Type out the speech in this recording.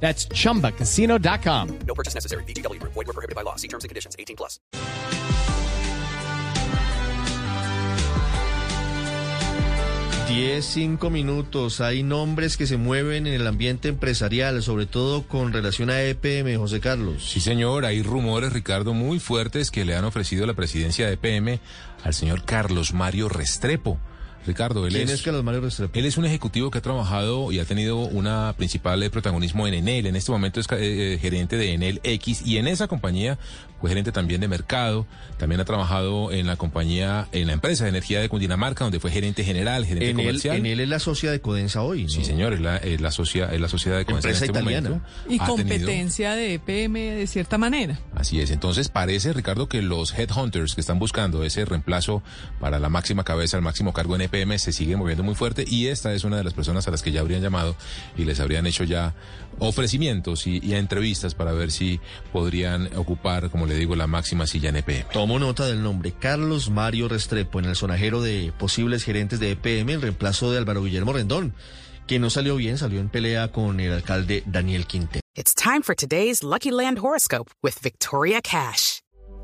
That's chumbacasino.com. No purchase necessary. VGW Group. Void were prohibited by law. See terms and conditions. 18 plus. Diez, cinco minutos. Hay nombres que se mueven en el ambiente empresarial, sobre todo con relación a EPM, José Carlos. Sí, señor. Hay rumores, Ricardo, muy fuertes que le han ofrecido la presidencia de EPM al señor Carlos Mario Restrepo. Ricardo, él ¿Quién es, es Carlos Mario Restrepo? él es un ejecutivo que ha trabajado y ha tenido una principal eh, protagonismo en Enel. En este momento es eh, eh, gerente de Enel X y en esa compañía fue gerente también de mercado. También ha trabajado en la compañía, en la empresa de energía de Cundinamarca, donde fue gerente general, gerente En él, comercial. en él es la socia de Codensa hoy. ¿no? Sí, señor, es la, es la, socia, es la sociedad de Comercio Empresa en este italiana. momento. Y Ha tenido- competencia de EPM de cierta manera. Así es. Entonces parece, Ricardo, que los headhunters que están buscando ese reemplazo para la máxima cabeza, el máximo cargo en EPM, se siguen moviendo muy fuerte y esta es una de las personas a las que ya habrían llamado y les habrían hecho ya ofrecimientos y, y entrevistas para ver si podrían ocupar, como le digo, la máxima silla en EPM. Tomo nota del nombre Carlos Mario Restrepo en el sonajero de posibles gerentes de EPM en reemplazo de Álvaro Guillermo Rendón, que no salió bien, salió en pelea con el alcalde Daniel Quinte. It's time for today's Lucky Land horoscope with Victoria Cash.